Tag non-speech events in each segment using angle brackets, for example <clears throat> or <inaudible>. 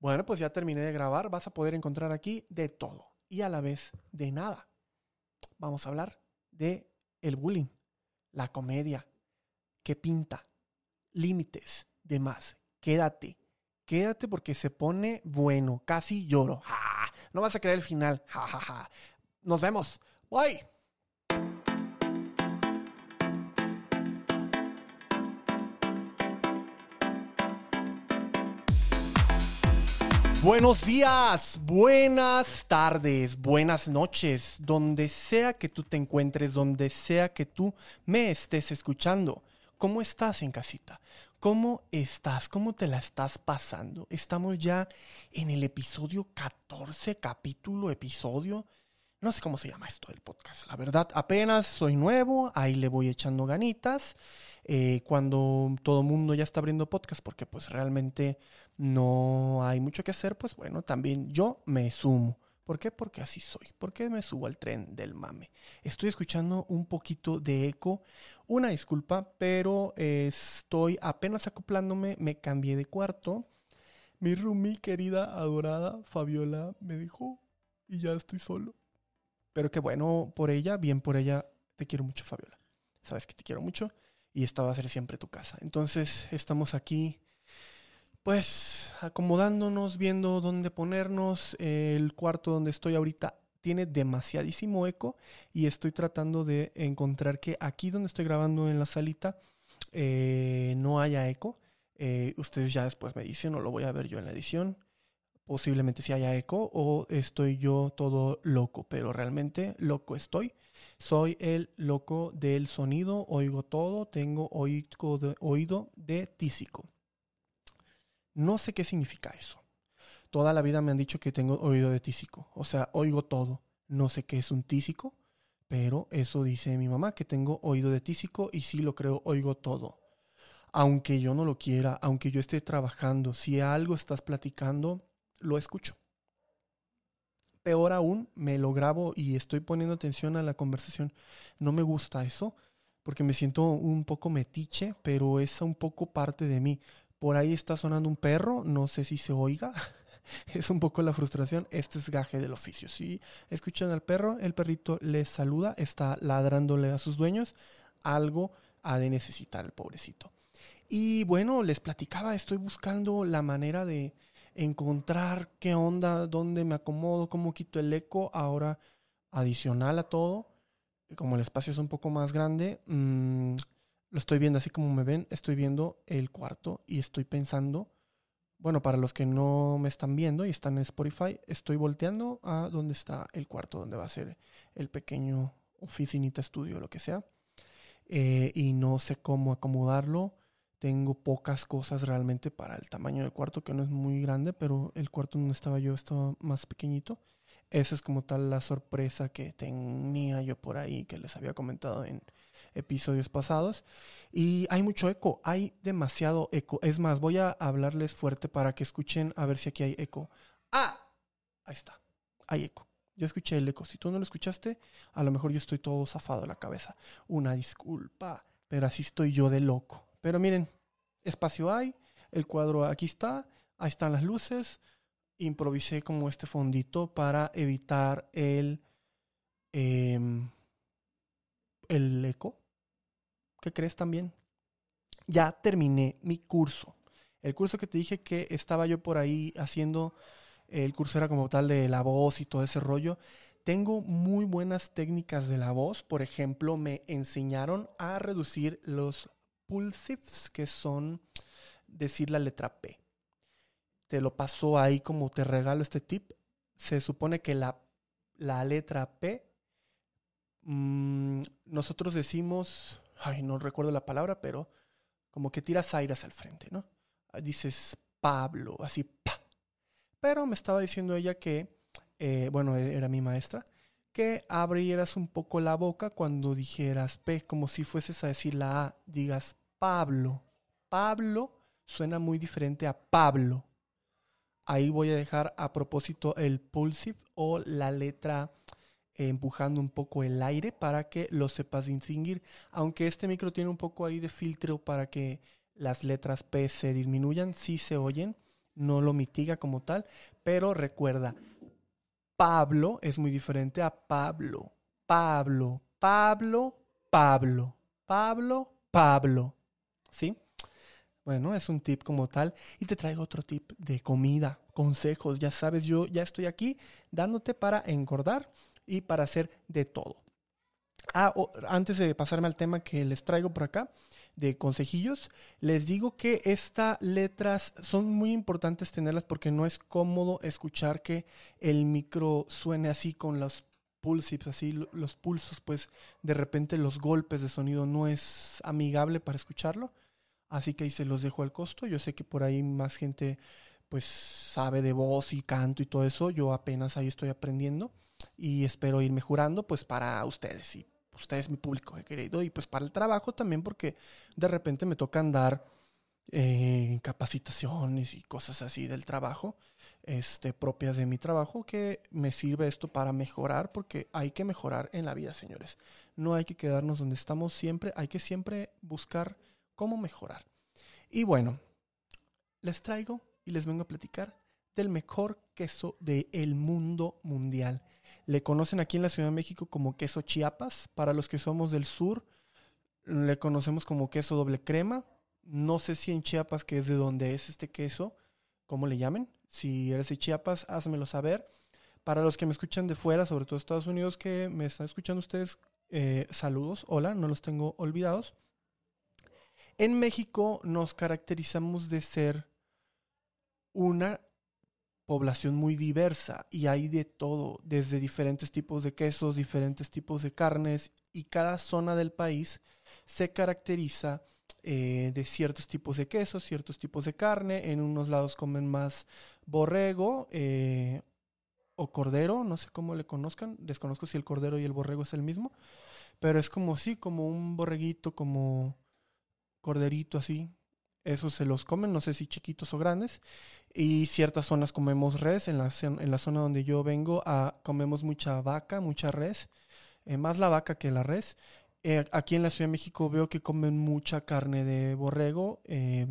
Bueno, pues ya terminé de grabar. Vas a poder encontrar aquí de todo y a la vez de nada. Vamos a hablar de el bullying, la comedia, qué pinta, límites, demás. Quédate, quédate porque se pone bueno. Casi lloro. No vas a creer el final. Ja, ja, ja. Nos vemos. Bye. Buenos días, buenas tardes, buenas noches, donde sea que tú te encuentres, donde sea que tú me estés escuchando. ¿Cómo estás en casita? ¿Cómo estás? ¿Cómo te la estás pasando? Estamos ya en el episodio 14, capítulo, episodio. No sé cómo se llama esto del podcast. La verdad, apenas soy nuevo, ahí le voy echando ganitas. Eh, cuando todo mundo ya está abriendo podcast, porque pues realmente no hay mucho que hacer, pues bueno, también yo me sumo. ¿Por qué? Porque así soy. ¿Por qué me subo al tren del mame? Estoy escuchando un poquito de eco. Una disculpa, pero estoy apenas acoplándome. Me cambié de cuarto. Mi roomie querida, adorada, Fabiola, me dijo, y ya estoy solo. Pero qué bueno por ella, bien por ella. Te quiero mucho, Fabiola. Sabes que te quiero mucho y esta va a ser siempre tu casa. Entonces estamos aquí, pues acomodándonos, viendo dónde ponernos. El cuarto donde estoy ahorita tiene demasiadísimo eco y estoy tratando de encontrar que aquí donde estoy grabando en la salita eh, no haya eco. Eh, ustedes ya después me dicen o lo voy a ver yo en la edición posiblemente si haya eco o estoy yo todo loco, pero realmente loco estoy. Soy el loco del sonido, oigo todo, tengo oído de, oído de tísico. No sé qué significa eso. Toda la vida me han dicho que tengo oído de tísico, o sea, oigo todo. No sé qué es un tísico, pero eso dice mi mamá, que tengo oído de tísico y sí lo creo, oigo todo. Aunque yo no lo quiera, aunque yo esté trabajando, si algo estás platicando, lo escucho. Peor aún, me lo grabo y estoy poniendo atención a la conversación. No me gusta eso porque me siento un poco metiche, pero es un poco parte de mí. Por ahí está sonando un perro, no sé si se oiga. <laughs> es un poco la frustración. Este es gaje del oficio. Si escuchan al perro, el perrito les saluda, está ladrándole a sus dueños. Algo ha de necesitar el pobrecito. Y bueno, les platicaba, estoy buscando la manera de, encontrar qué onda, dónde me acomodo, cómo quito el eco. Ahora, adicional a todo, como el espacio es un poco más grande, mm, lo estoy viendo así como me ven, estoy viendo el cuarto y estoy pensando, bueno, para los que no me están viendo y están en Spotify, estoy volteando a donde está el cuarto, donde va a ser el pequeño oficinita estudio, lo que sea. Eh, y no sé cómo acomodarlo. Tengo pocas cosas realmente para el tamaño del cuarto, que no es muy grande, pero el cuarto donde estaba yo estaba más pequeñito. Esa es como tal la sorpresa que tenía yo por ahí, que les había comentado en episodios pasados. Y hay mucho eco, hay demasiado eco. Es más, voy a hablarles fuerte para que escuchen a ver si aquí hay eco. ¡Ah! Ahí está, hay eco. Yo escuché el eco. Si tú no lo escuchaste, a lo mejor yo estoy todo zafado de la cabeza. Una disculpa, pero así estoy yo de loco. Pero miren, espacio hay, el cuadro aquí está, ahí están las luces. Improvisé como este fondito para evitar el, em, el eco. ¿Qué crees también? Ya terminé mi curso. El curso que te dije que estaba yo por ahí haciendo, el curso era como tal de la voz y todo ese rollo. Tengo muy buenas técnicas de la voz. Por ejemplo, me enseñaron a reducir los pulsives, que son decir la letra P. Te lo paso ahí como te regalo este tip. Se supone que la, la letra P, mmm, nosotros decimos, ay, no recuerdo la palabra, pero como que tiras aires al frente, ¿no? Dices Pablo, así, pa. Pero me estaba diciendo ella que, eh, bueno, era mi maestra, que abrieras un poco la boca cuando dijeras P, como si fueses a decir la A, digas Pablo. Pablo suena muy diferente a Pablo. Ahí voy a dejar a propósito el pulsive o la letra empujando un poco el aire para que lo sepas distinguir. Aunque este micro tiene un poco ahí de filtro para que las letras P se disminuyan, sí se oyen. no lo mitiga como tal, pero recuerda, Pablo es muy diferente a Pablo. Pablo, Pablo, Pablo, Pablo, Pablo. ¿Sí? Bueno, es un tip como tal. Y te traigo otro tip de comida, consejos. Ya sabes, yo ya estoy aquí dándote para engordar y para hacer de todo. Ah, antes de pasarme al tema que les traigo por acá, de consejillos, les digo que estas letras son muy importantes tenerlas porque no es cómodo escuchar que el micro suene así con los pulsips, así los pulsos, pues de repente los golpes de sonido no es amigable para escucharlo. Así que ahí se los dejo al costo. Yo sé que por ahí más gente pues sabe de voz y canto y todo eso. Yo apenas ahí estoy aprendiendo y espero ir mejorando pues para ustedes y ustedes mi público querido y pues para el trabajo también porque de repente me tocan dar eh, capacitaciones y cosas así del trabajo este, propias de mi trabajo que me sirve esto para mejorar porque hay que mejorar en la vida señores no hay que quedarnos donde estamos siempre hay que siempre buscar cómo mejorar y bueno les traigo y les vengo a platicar del mejor queso del mundo mundial le conocen aquí en la Ciudad de México como queso Chiapas. Para los que somos del sur, le conocemos como queso doble crema. No sé si en Chiapas, que es de donde es este queso, cómo le llamen. Si eres de Chiapas, házmelo saber. Para los que me escuchan de fuera, sobre todo Estados Unidos, que me están escuchando ustedes, eh, saludos, hola, no los tengo olvidados. En México nos caracterizamos de ser una población muy diversa y hay de todo, desde diferentes tipos de quesos, diferentes tipos de carnes y cada zona del país se caracteriza eh, de ciertos tipos de quesos, ciertos tipos de carne. En unos lados comen más borrego eh, o cordero, no sé cómo le conozcan, desconozco si el cordero y el borrego es el mismo, pero es como sí, como un borreguito, como corderito así, esos se los comen, no sé si chiquitos o grandes. Y ciertas zonas comemos res. En la, en la zona donde yo vengo ah, comemos mucha vaca, mucha res. Eh, más la vaca que la res. Eh, aquí en la Ciudad de México veo que comen mucha carne de borrego. Eh,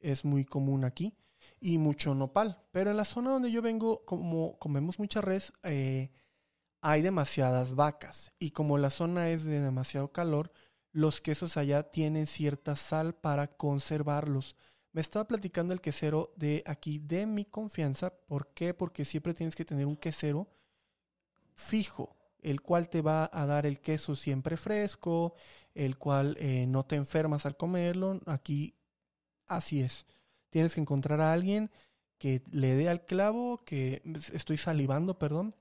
es muy común aquí. Y mucho nopal. Pero en la zona donde yo vengo, como comemos mucha res, hay demasiadas vacas. Y como la zona es de demasiado calor, los quesos allá tienen cierta sal para conservarlos. Me estaba platicando el quesero de aquí de mi confianza. ¿Por qué? Porque siempre tienes que tener un quesero fijo, el cual te va a dar el queso siempre fresco, el cual eh, no te enfermas al comerlo. Aquí así es. Tienes que encontrar a alguien que le dé al clavo, que estoy salivando, perdón.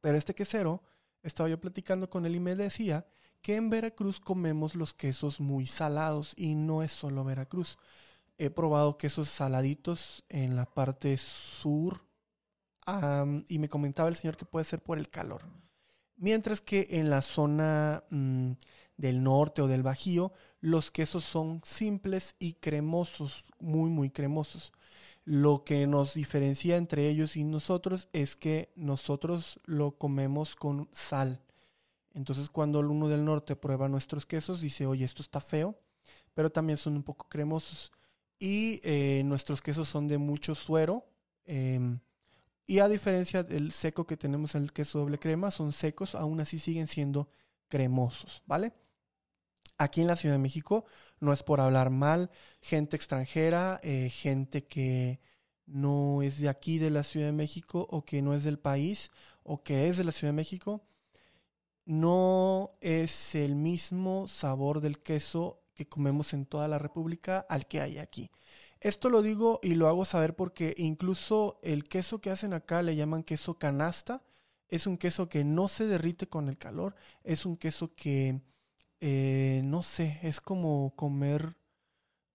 Pero este quesero, estaba yo platicando con él y me decía que en Veracruz comemos los quesos muy salados y no es solo Veracruz. He probado quesos saladitos en la parte sur y me comentaba el señor que puede ser por el calor. Mientras que en la zona mm, del norte o del Bajío, los quesos son simples y cremosos, muy, muy cremosos. Lo que nos diferencia entre ellos y nosotros es que nosotros lo comemos con sal entonces cuando el uno del norte prueba nuestros quesos, dice, oye, esto está feo, pero también son un poco cremosos. Y eh, nuestros quesos son de mucho suero. Em, y a diferencia del seco que tenemos en el queso doble crema, son secos, aún así siguen siendo cremosos, ¿vale? Aquí en la Ciudad de México, no es por hablar mal, gente extranjera, eh, gente que no es de aquí de la Ciudad de México o que no es del país o que es de la Ciudad de México, no es el mismo sabor del queso que comemos en toda la República al que hay aquí. Esto lo digo y lo hago saber porque incluso el queso que hacen acá le llaman queso canasta. Es un queso que no se derrite con el calor. Es un queso que, eh, no sé, es como comer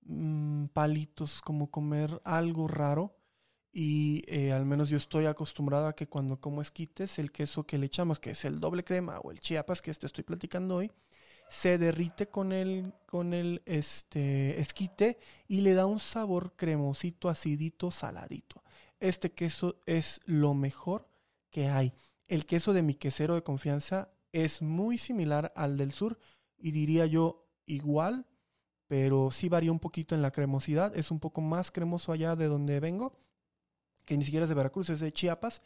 mm, palitos, como comer algo raro y eh, al menos yo estoy acostumbrado a que cuando como esquites, el queso que le echamos, que es el doble crema o el chiapas que te estoy platicando hoy, se derrite con el, con el este, esquite y le da un sabor cremosito, acidito, saladito. Este queso es lo mejor que hay. El queso de mi quesero de confianza es muy similar al del sur y diría yo igual pero sí varía un poquito en la cremosidad. Es un poco más cremoso allá de donde vengo, que ni siquiera es de Veracruz, es de Chiapas.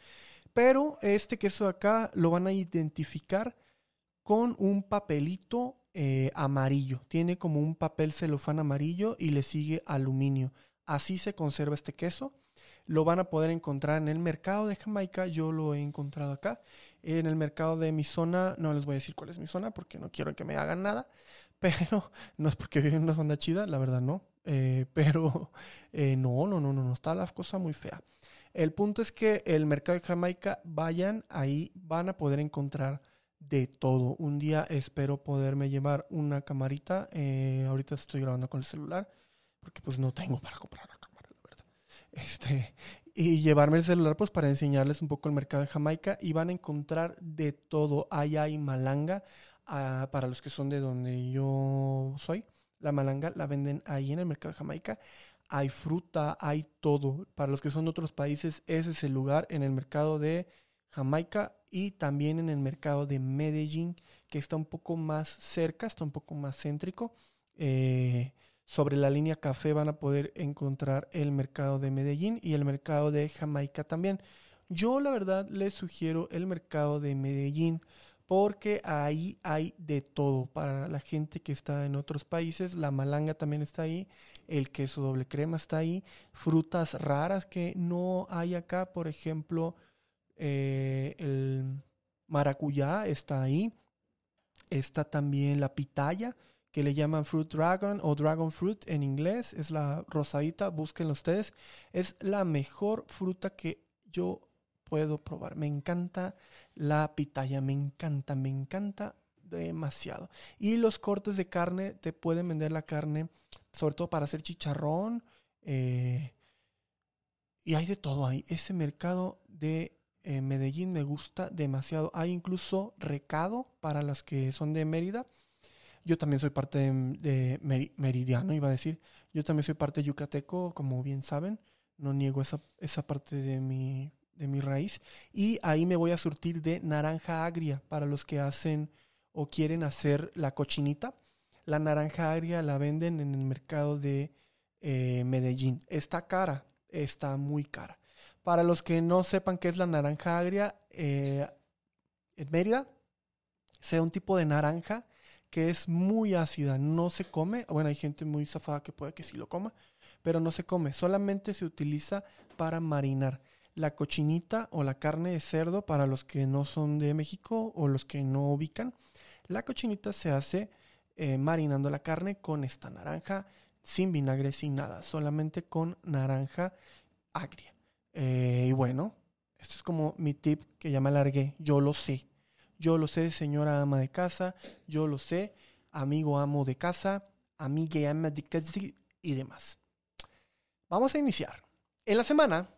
Pero este queso de acá lo van a identificar con un papelito eh, amarillo. Tiene como un papel celofán amarillo y le sigue aluminio. Así se conserva este queso. Lo van a poder encontrar en el mercado de Jamaica. Yo lo he encontrado acá. En el mercado de mi zona, no les voy a decir cuál es mi zona porque no quiero que me hagan nada. <laughs> Pero no es porque vivo en una zona chida, la verdad no. Eh, pero eh, no, no, no, no, no está la cosa muy fea. El punto es que el mercado de Jamaica, vayan ahí, van a poder encontrar de todo. Un día espero poderme llevar una camarita. Eh, ahorita estoy grabando con el celular porque pues no tengo para comprar la cámara, la verdad. Este, y llevarme el celular pues para enseñarles un poco el mercado de Jamaica y van a encontrar de todo. Allá hay malanga, ah, para los que son de donde yo soy. La malanga la venden ahí en el mercado de Jamaica. Hay fruta, hay todo. Para los que son de otros países, ese es el lugar en el mercado de Jamaica y también en el mercado de Medellín, que está un poco más cerca, está un poco más céntrico. Eh, sobre la línea café van a poder encontrar el mercado de Medellín y el mercado de Jamaica también. Yo la verdad les sugiero el mercado de Medellín porque ahí hay de todo para la gente que está en otros países. La malanga también está ahí, el queso doble crema está ahí, frutas raras que no hay acá, por ejemplo, eh, el maracuyá está ahí, está también la pitaya que le llaman Fruit Dragon o Dragon Fruit en inglés, es la rosadita, búsquenlo ustedes, es la mejor fruta que yo puedo probar. Me encanta la pitaya, me encanta, me encanta demasiado. Y los cortes de carne, te pueden vender la carne, sobre todo para hacer chicharrón. Eh, y hay de todo ahí. Ese mercado de eh, Medellín me gusta demasiado. Hay incluso recado para las que son de Mérida yo también soy parte de, Meridiano, iba a decir. Yo también soy parte de yucateco, como bien saben. No niego esa, esa parte de mi, de mi raíz. Y ahí me voy a surtir de naranja agria para los que hacen o quieren hacer la cochinita. La naranja agria la venden en el mercado de eh, Medellín. Está cara, está muy cara. Para los que no sepan qué es la naranja agria, eh, en Mérida, sea un tipo de naranja que es muy ácida, no se come. Bueno, hay gente muy zafada que puede que sí lo coma, pero no se come, solamente se utiliza para marinar. La cochinita o la carne de cerdo, para los que no son de México o los que no ubican, la cochinita se hace eh, marinando la carne con esta naranja, sin vinagre, sin nada, solamente con naranja agria. Eh, y bueno, esto es como mi tip que ya me alargué, yo lo sé. Yo lo sé, señora ama de casa, yo lo sé, amigo amo de casa, amiga ama de casa y demás. Vamos a iniciar. En la semana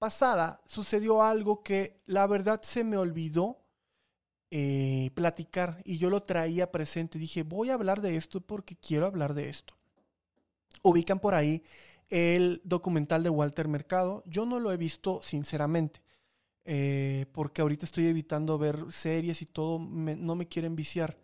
pasada sucedió algo que la verdad se me olvidó eh, platicar y yo lo traía presente. Dije, voy a hablar de esto porque quiero hablar de esto. Ubican por ahí el documental de Walter Mercado. Yo no lo he visto sinceramente. Eh, porque ahorita estoy evitando ver series y todo, no me quieren viciar.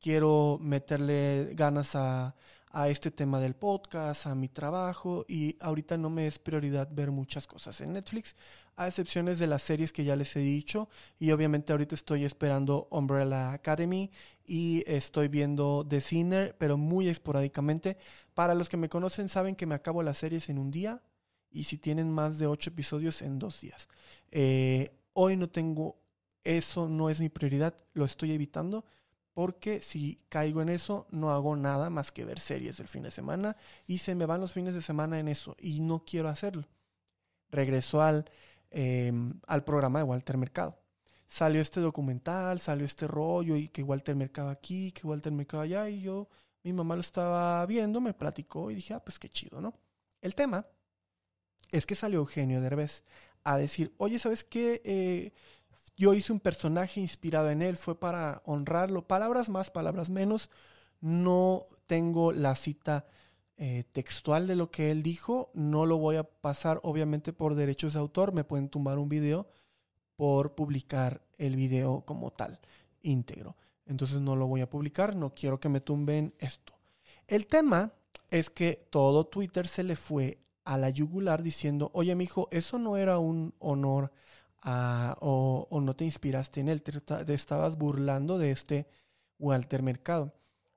Quiero meterle ganas a, a este tema del podcast, a mi trabajo y ahorita no me es prioridad ver muchas cosas en Netflix, a excepciones de las series que ya les he dicho y obviamente ahorita estoy esperando Umbrella Academy y estoy viendo The Sinner, pero muy esporádicamente. Para los que me conocen saben que me acabo las series en un día, y si tienen más de ocho episodios en dos días. Eh, hoy no tengo eso, no es mi prioridad, lo estoy evitando porque si caigo en eso no hago nada más que ver series el fin de semana y se me van los fines de semana en eso y no quiero hacerlo. Regreso al, em, al programa de Walter Mercado. Salió este documental, salió este rollo y que Walter Mercado aquí, que Walter Mercado allá y yo, mi mamá lo estaba viendo, me platicó y dije, ah, pues qué chido, ¿no? El tema es que salió Eugenio Derbez a decir, oye, ¿sabes qué? Eh, yo hice un personaje inspirado en él, fue para honrarlo. Palabras más, palabras menos. No tengo la cita eh, textual de lo que él dijo. No lo voy a pasar, obviamente, por derechos de autor. Me pueden tumbar un video por publicar el video como tal, íntegro. Entonces no lo voy a publicar. No quiero que me tumben esto. El tema es que todo Twitter se le fue a la yugular diciendo, oye, mijo, eso no era un honor o, o, no te inspiraste en él, te, estabas burlando de este Walter Mercado.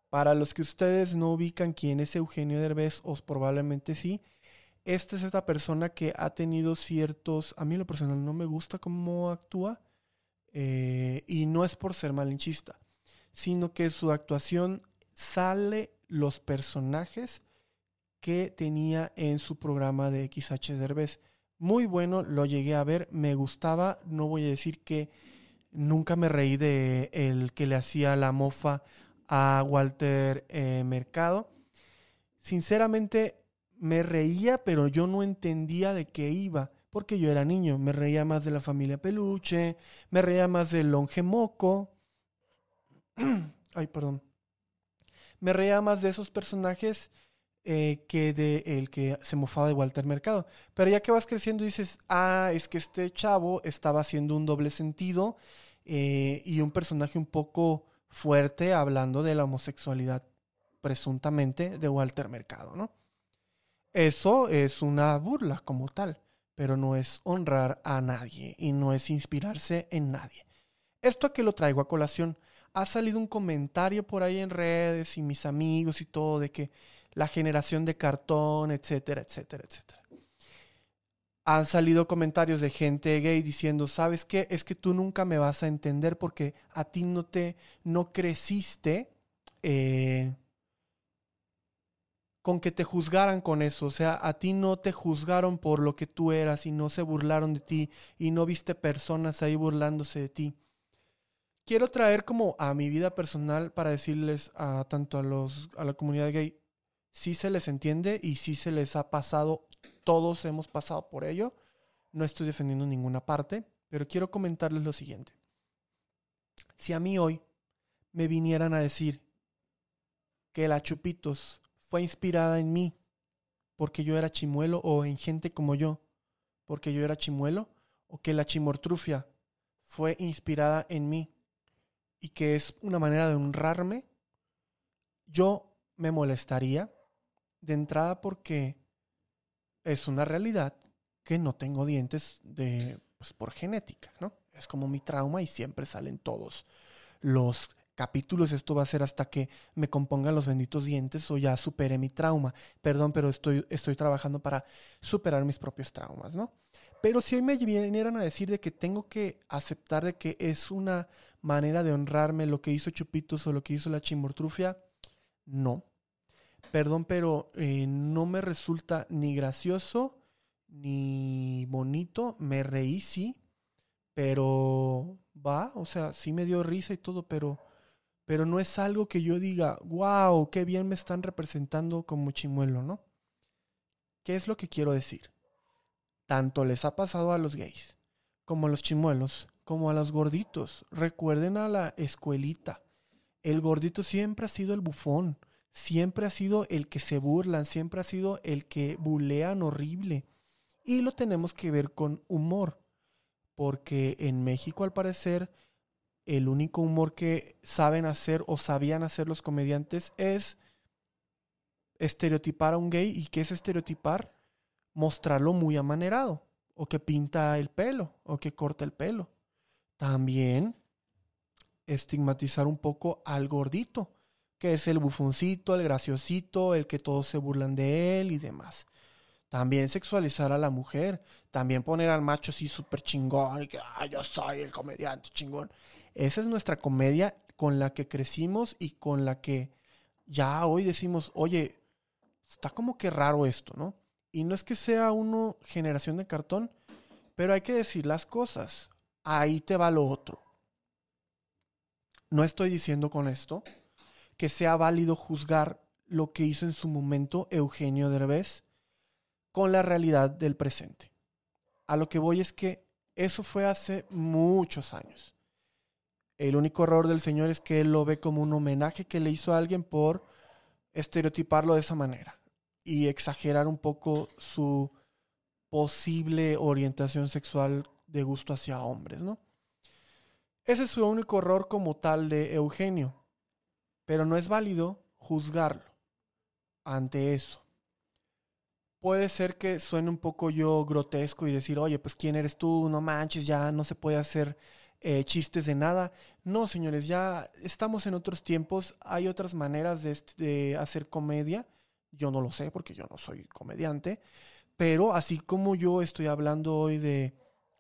Para los que ustedes no ubican quién es Eugenio Derbez, os probablemente sí, esta es esta persona que ha tenido ciertos, a mí lo personal no me gusta cómo actúa, eh, y no es por ser malinchista, sino que su actuación sale los personajes que tenía en su programa de XH Derbez. Muy bueno, lo llegué a ver, me gustaba, no voy a decir que nunca me reí de el que le hacía la mofa a Walter eh, Mercado. Sinceramente me reía, pero yo no entendía de qué iba, porque yo era niño. Me reía más de la familia Peluche, me reía más del Longe Moco. <clears throat> Ay, perdón. Me reía más de esos personajes eh, que de el que se mofaba de Walter Mercado. Pero ya que vas creciendo dices, ah, es que este chavo estaba haciendo un doble sentido eh, y un personaje un poco fuerte hablando de la homosexualidad presuntamente de Walter Mercado, ¿no? Eso es una burla como tal, pero no es honrar a nadie y no es inspirarse en nadie. Esto a que lo traigo a colación, ha salido un comentario por ahí en redes y mis amigos y todo de que la generación de cartón, etcétera, etcétera, etcétera. Han salido comentarios de gente gay diciendo, ¿sabes qué? Es que tú nunca me vas a entender porque a ti no te, no creciste eh, con que te juzgaran con eso. O sea, a ti no te juzgaron por lo que tú eras y no se burlaron de ti y no viste personas ahí burlándose de ti. Quiero traer como a mi vida personal para decirles a tanto a los a la comunidad gay, sí se les entiende y sí se les ha pasado, todos hemos pasado por ello. No estoy defendiendo ninguna parte, pero quiero comentarles lo siguiente. Si a mí hoy me vinieran a decir que la Chupitos fue inspirada en mí porque yo era chimuelo o en gente como yo porque yo era chimuelo o que la chimortrufia fue inspirada en mí y que es una manera de honrarme, yo me molestaría de entrada porque es una realidad que no tengo dientes de pues, por genética, ¿no? Es como mi trauma y siempre salen todos los capítulos, esto va a ser hasta que me compongan los benditos dientes o ya superé mi trauma. Perdón, pero estoy, estoy trabajando para superar mis propios traumas, ¿no? Pero si hoy me vinieran a decir de que tengo que aceptar de que es una manera de honrarme lo que hizo Chupitos o lo que hizo la chimortrufia, no. Perdón, pero eh, no me resulta ni gracioso ni bonito. Me reí, sí, pero va, o sea, sí me dio risa y todo, pero pero no es algo que yo diga, wow, qué bien me están representando como chimuelo, ¿no? ¿Qué es lo que quiero decir? Tanto les ha pasado a los gays, como a los chimuelos, como a los gorditos. Recuerden a la escuelita. El gordito siempre ha sido el bufón, siempre ha sido el que se burlan, siempre ha sido el que bulean horrible. Y lo tenemos que ver con humor, porque en México al parecer el único humor que saben hacer o sabían hacer los comediantes es estereotipar a un gay. ¿Y qué es estereotipar? Mostrarlo muy amanerado, o que pinta el pelo, o que corta el pelo. También estigmatizar un poco al gordito, que es el bufoncito, el graciosito, el que todos se burlan de él y demás. También sexualizar a la mujer, también poner al macho así súper chingón y que ah, yo soy el comediante chingón. Esa es nuestra comedia con la que crecimos y con la que ya hoy decimos, oye, está como que raro esto, ¿no? Y no es que sea uno generación de cartón, pero hay que decir las cosas. Ahí te va lo otro. No estoy diciendo con esto que sea válido juzgar lo que hizo en su momento Eugenio Derbez con la realidad del presente. A lo que voy es que eso fue hace muchos años. El único error del Señor es que Él lo ve como un homenaje que le hizo a alguien por estereotiparlo de esa manera y exagerar un poco su posible orientación sexual de gusto hacia hombres, ¿no? Ese es su único error como tal de Eugenio, pero no es válido juzgarlo. ante eso. Puede ser que suene un poco yo grotesco y decir, oye, pues quién eres tú, no manches, ya no se puede hacer eh, chistes de nada. No, señores, ya estamos en otros tiempos, hay otras maneras de, hacer comedia. Yo no lo sé porque yo no soy comediante, pero así como yo estoy hablando hoy de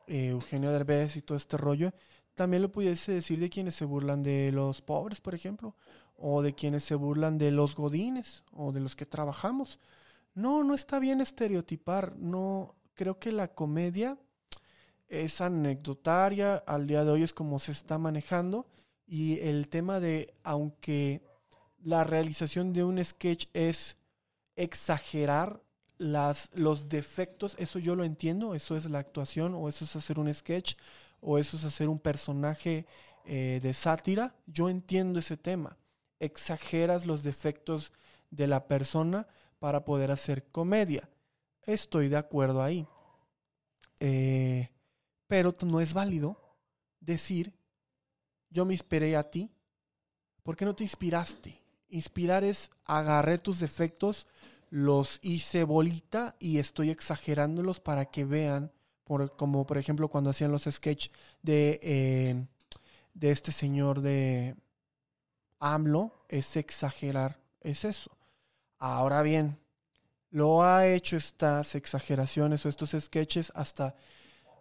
eh, Eugenio Derbez y todo este rollo, también lo pudiese decir de quienes se burlan de los pobres, por ejemplo, o de quienes se burlan de los godines o de los que trabajamos. No, no está bien estereotipar, no creo que la comedia es anecdotaria, al día de hoy es como se está manejando y el tema de aunque la realización de un sketch es exagerar las, los defectos, eso yo lo entiendo, eso es la actuación o eso es hacer un sketch o eso es hacer un personaje eh, de sátira, yo entiendo ese tema. Exageras los defectos de la persona para poder hacer comedia. Estoy de acuerdo ahí. Eh, pero no es válido decir, yo me inspiré a ti. ¿Por qué no te inspiraste? Inspirar es agarré tus defectos, los hice bolita y estoy exagerándolos para que vean, por, como por ejemplo cuando hacían los sketches de, eh, de este señor de AMLO, es exagerar, es eso. Ahora bien, lo ha hecho estas exageraciones o estos sketches hasta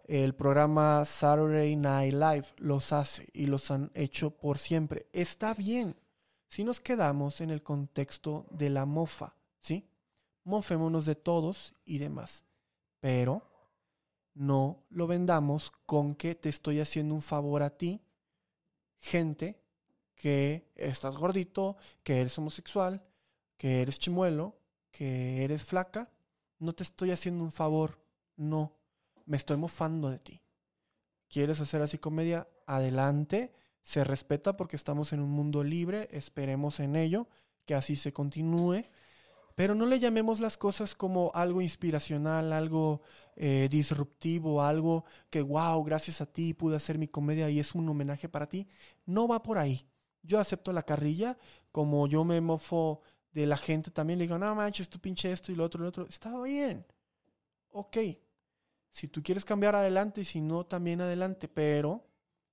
el programa Saturday Night Live los hace y los han hecho por siempre. Está bien si nos quedamos en el contexto de la mofa, ¿sí? Mofémonos de todos y demás. Pero no lo vendamos con que te estoy haciendo un favor a ti, gente que estás gordito, que eres homosexual, que eres chimuelo, que eres flaca. No te estoy haciendo un favor, no me estoy mofando de ti. ¿Quieres hacer así comedia? Adelante, se respeta porque estamos en un mundo libre, esperemos en ello, que así se continúe. Pero no le llamemos las cosas como algo inspiracional, algo eh, disruptivo, algo que, wow, gracias a ti pude hacer mi comedia y es un homenaje para ti. No va por ahí. Yo acepto la carrilla, como yo me mofo de la gente también, le digo, no manches, tú pinche esto y lo otro y lo otro. Está bien. Ok, si tú quieres cambiar adelante y si no, también adelante, pero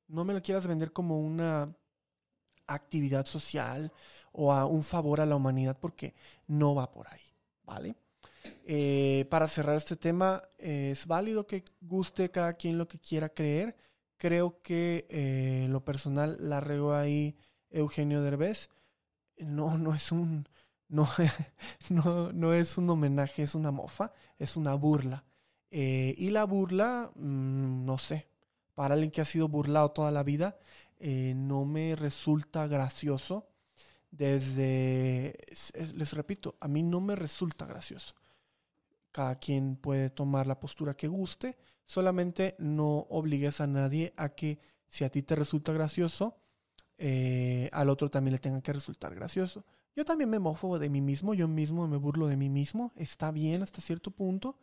no me lo quieras vender como una actividad social o a un favor a la humanidad porque no va por ahí, ¿vale? Eh, para cerrar este tema, es válido que guste cada quien lo que quiera creer. Creo que eh, lo personal la regó ahí Eugenio Derbez. No, no es un, no, <laughs> no, no es un homenaje, es una mofa, es una burla. Eh, y la burla, mm, no sé, para alguien que ha sido burlado toda la vida, eh, no me resulta gracioso. Desde, les repito, a mí no me resulta gracioso. Cada quien puede tomar la postura que guste, solamente no obligues a nadie a que si a ti te resulta gracioso, eh, al otro también le tenga que resultar gracioso. Yo también me mofo de mí mismo, yo mismo me burlo de mí mismo, está bien hasta cierto punto,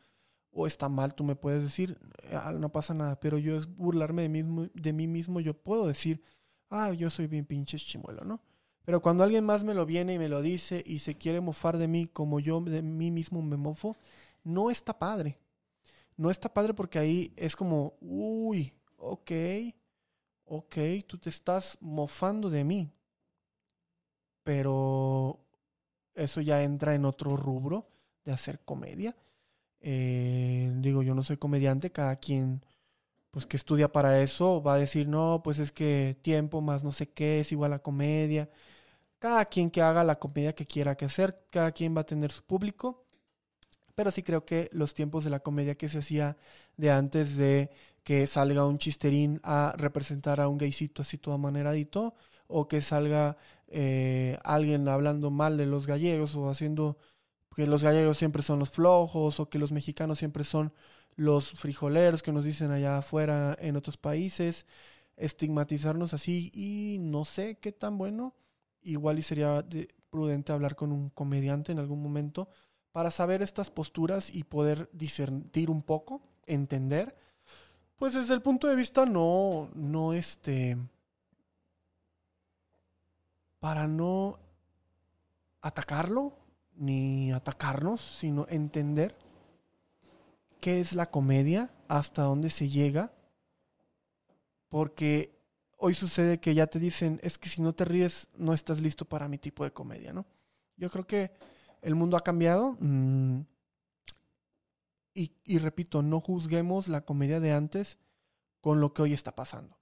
o está mal, tú me puedes decir, ah, no pasa nada, pero yo es burlarme de, mismo, de mí mismo, yo puedo decir, ah, yo soy bien pinche chimuelo, ¿no? Pero cuando alguien más me lo viene y me lo dice y se quiere mofar de mí como yo de mí mismo me mofo, no está padre. No está padre porque ahí es como, uy, ok, ok, tú te estás mofando de mí. Pero eso ya entra en otro rubro de hacer comedia. Eh, digo, yo no soy comediante, cada quien pues que estudia para eso va a decir, no, pues es que tiempo más no sé qué es igual a comedia. Cada quien que haga la comedia que quiera que hacer, cada quien va a tener su público. Pero sí creo que los tiempos de la comedia que se hacía de antes de que salga un chisterín a representar a un gaycito así todo maneradito, o que salga eh, alguien hablando mal de los gallegos o haciendo que los gallegos siempre son los flojos o que los mexicanos siempre son los frijoleros que nos dicen allá afuera en otros países, estigmatizarnos así y no sé qué tan bueno. Igual y sería prudente hablar con un comediante en algún momento para saber estas posturas y poder discernir un poco, entender. Pues desde el punto de vista no, no este, para no atacarlo, ni atacarnos, sino entender qué es la comedia, hasta dónde se llega, porque hoy sucede que ya te dicen, es que si no te ríes, no estás listo para mi tipo de comedia, ¿no? Yo creo que el mundo ha cambiado. Mm, y, repito, no juzguemos la comedia de antes con lo que hoy está pasando.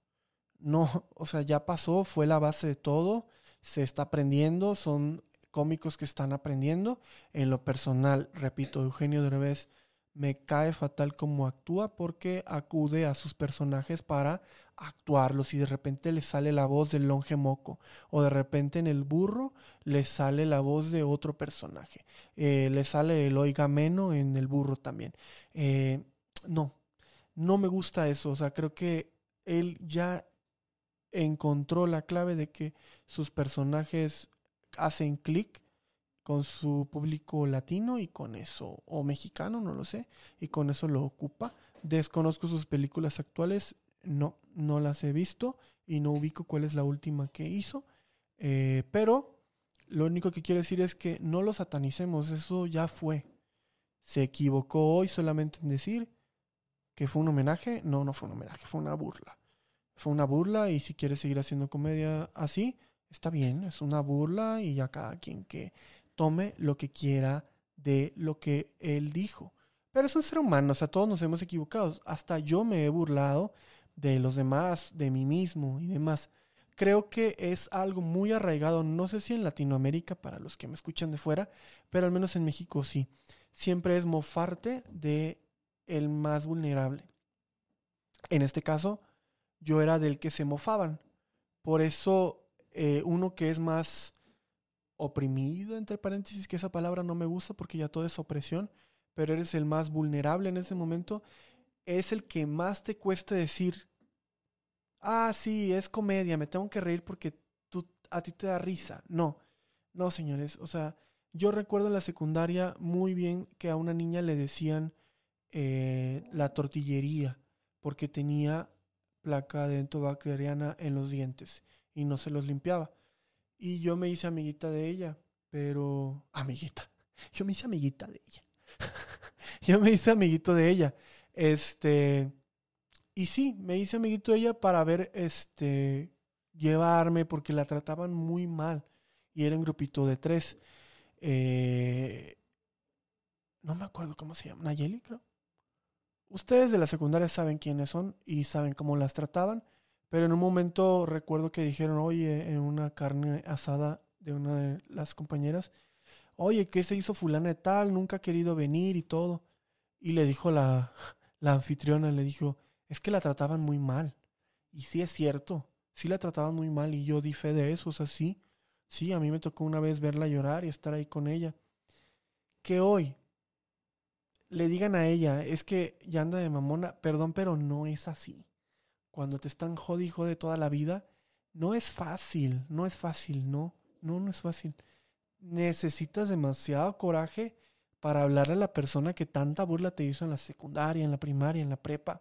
No, <laughs> o sea, ya pasó, fue la base de todo, se está aprendiendo, son cómicos que están aprendiendo. En lo personal, repito, Eugenio Derbez me cae fatal como actúa porque acude a sus personajes para actuarlos y de repente le sale la voz del longe moco o de repente en el burro le sale la voz de otro personaje. Eh, le sale el oiga meno en el burro también. Eh, no, no me gusta eso. O sea, creo que él ya encontró la clave de que sus personajes hacen clic con su público latino y con eso, o mexicano, no lo sé, y con eso lo ocupa. Desconozco sus películas actuales, no, no las he visto y no ubico cuál es la última que hizo, eh, pero lo único que quiero decir es que no lo satanicemos, eso ya fue. Se equivocó hoy solamente en decir que fue un homenaje, no, no fue un homenaje, fue una burla. Fue una burla y si quiere seguir haciendo comedia así, está bien, es una burla y ya cada quien que tome lo que quiera de lo que él dijo. Pero es un ser humano, o sea, todos nos hemos equivocado. Hasta yo me he burlado de los demás, de mí mismo y demás. Creo que es algo muy arraigado, no sé si en Latinoamérica, para los que me escuchan de fuera, pero al menos en México sí. Siempre es mofarte de el más vulnerable. En este caso, yo era del que se mofaban. Por eso, eh, uno que es más oprimido, entre paréntesis, que esa palabra no me gusta porque ya todo es opresión, pero eres el más vulnerable en ese momento, es el que más te cuesta decir, ah, sí, es comedia, me tengo que reír porque tú, a ti te da risa. No, no, señores, o sea, yo recuerdo en la secundaria muy bien que a una niña le decían eh, la tortillería porque tenía placa dentobacteriana en los dientes y no se los limpiaba. Y yo me hice amiguita de ella, pero... Amiguita. Yo me hice amiguita de ella. <laughs> yo me hice amiguito de ella. Este... Y sí, me hice amiguito de ella para ver, este... Llevarme porque la trataban muy mal. Y era un grupito de tres. Eh, no me acuerdo cómo se llama. Nayeli, creo. Ustedes de la secundaria saben quiénes son y saben cómo las trataban. Pero en un momento recuerdo que dijeron, oye, en una carne asada de una de las compañeras, oye, ¿qué se hizo fulana de tal? Nunca ha querido venir y todo. Y le dijo la, la anfitriona, le dijo, es que la trataban muy mal. Y sí es cierto, sí la trataban muy mal y yo di fe de eso, o sea, sí, sí, a mí me tocó una vez verla llorar y estar ahí con ella. Que hoy le digan a ella, es que ya anda de mamona, perdón, pero no es así cuando te están jodido de toda la vida, no es fácil, no es fácil, no, no, no es fácil. Necesitas demasiado coraje para hablarle a la persona que tanta burla te hizo en la secundaria, en la primaria, en la prepa.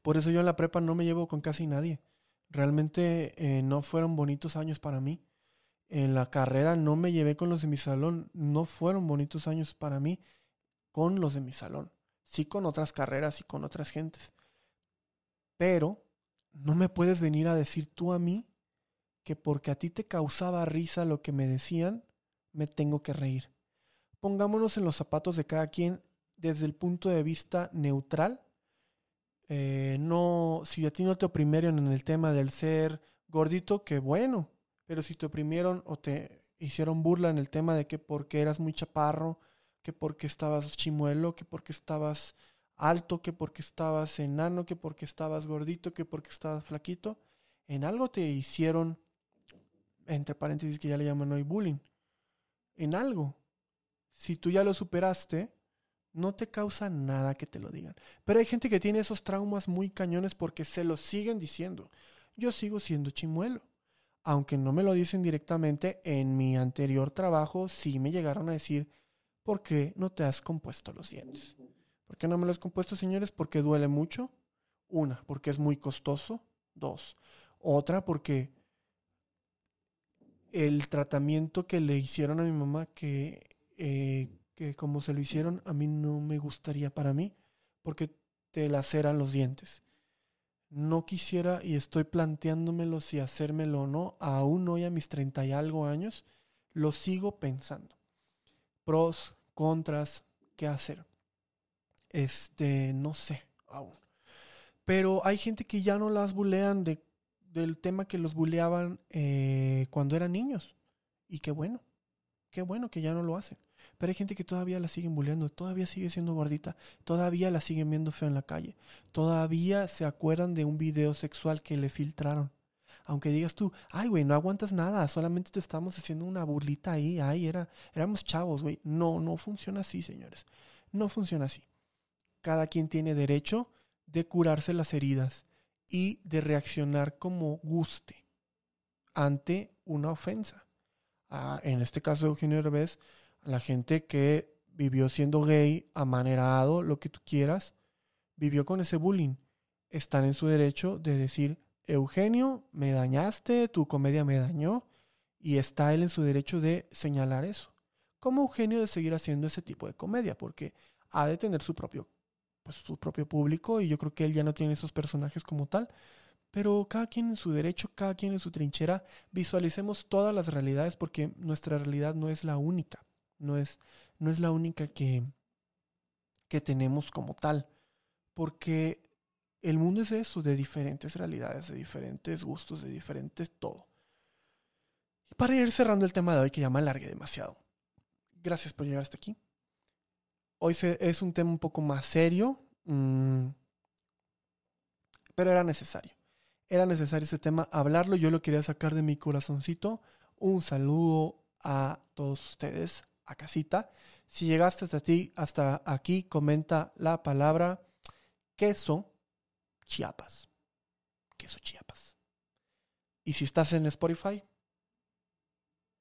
Por eso yo en la prepa no me llevo con casi nadie. Realmente eh, no fueron bonitos años para mí. En la carrera no me llevé con los de mi salón. No fueron bonitos años para mí con los de mi salón. Sí con otras carreras y con otras gentes. Pero no me puedes venir a decir tú a mí que porque a ti te causaba risa lo que me decían, me tengo que reír. Pongámonos en los zapatos de cada quien desde el punto de vista neutral. Eh, no, si a ti no te oprimieron en el tema del ser gordito, qué bueno. Pero si te oprimieron o te hicieron burla en el tema de que porque eras muy chaparro, que porque estabas chimuelo, que porque estabas alto, que porque estabas enano, que porque estabas gordito, que porque estabas flaquito. En algo te hicieron, entre paréntesis que ya le llaman hoy bullying. En algo. Si tú ya lo superaste, no te causa nada que te lo digan. Pero hay gente que tiene esos traumas muy cañones porque se lo siguen diciendo. Yo sigo siendo chimuelo. Aunque no me lo dicen directamente, en mi anterior trabajo sí me llegaron a decir, ¿por qué no te has compuesto los dientes? ¿Por qué no me lo he compuesto, señores? Porque duele mucho. Una, porque es muy costoso. Dos. Otra, porque el tratamiento que le hicieron a mi mamá, que, eh, que como se lo hicieron, a mí no me gustaría para mí, porque te laceran los dientes. No quisiera y estoy planteándomelo si hacérmelo o no, aún hoy a mis treinta y algo años, lo sigo pensando. Pros, contras, qué hacer. Este, no sé, aún. Pero hay gente que ya no las bulean de del tema que los buleaban eh, cuando eran niños. Y qué bueno, qué bueno que ya no lo hacen. Pero hay gente que todavía la siguen bulleando, todavía sigue siendo gordita, todavía la siguen viendo feo en la calle, todavía se acuerdan de un video sexual que le filtraron. Aunque digas tú, ay, güey, no aguantas nada, solamente te estamos haciendo una burlita ahí, ay, era, éramos chavos, güey. No, no funciona así, señores. No funciona así. Cada quien tiene derecho de curarse las heridas y de reaccionar como guste ante una ofensa. Ah, en este caso de Eugenio Derbez, la gente que vivió siendo gay, amanerado, lo que tú quieras, vivió con ese bullying. Están en su derecho de decir, Eugenio, me dañaste, tu comedia me dañó, y está él en su derecho de señalar eso. Como Eugenio de seguir haciendo ese tipo de comedia, porque ha de tener su propio pues, su propio público y yo creo que él ya no tiene esos personajes como tal. Pero cada quien en su derecho, cada quien en su trinchera, visualicemos todas las realidades porque nuestra realidad no es la única, no es, no es la única que, que tenemos como tal. Porque el mundo es eso, de diferentes realidades, de diferentes gustos, de diferentes todo. Y para ir cerrando el tema de hoy que ya me alargue demasiado. Gracias por llegar hasta aquí. Hoy es un tema un poco más serio, mm, pero era necesario. Era necesario ese tema, hablarlo. Yo lo quería sacar de mi corazoncito. Un saludo a todos ustedes, a casita. Si llegaste hasta ti, hasta aquí, comenta la palabra queso Chiapas. Queso Chiapas. Y si estás en Spotify,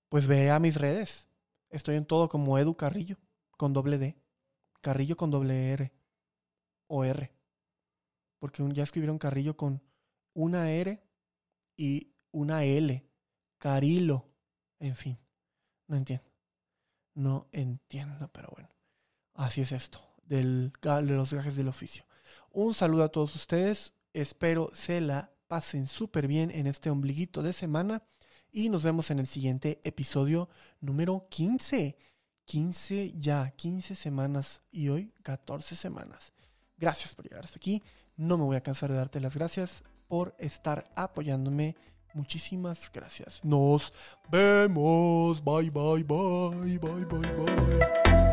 pues ve a mis redes. Estoy en todo como Edu Carrillo, con doble D. Carrillo con doble R o R. Porque ya escribieron Carrillo con una R y una L. Carilo. En fin, no entiendo. No entiendo, pero bueno. Así es esto, del, de los gajes del oficio. Un saludo a todos ustedes. Espero se la pasen súper bien en este ombliguito de semana. Y nos vemos en el siguiente episodio número 15. 15 ya, 15 semanas y hoy 14 semanas. Gracias por llegar hasta aquí. No me voy a cansar de darte las gracias por estar apoyándome. Muchísimas gracias. Nos vemos. Bye, bye, bye, bye, bye, bye.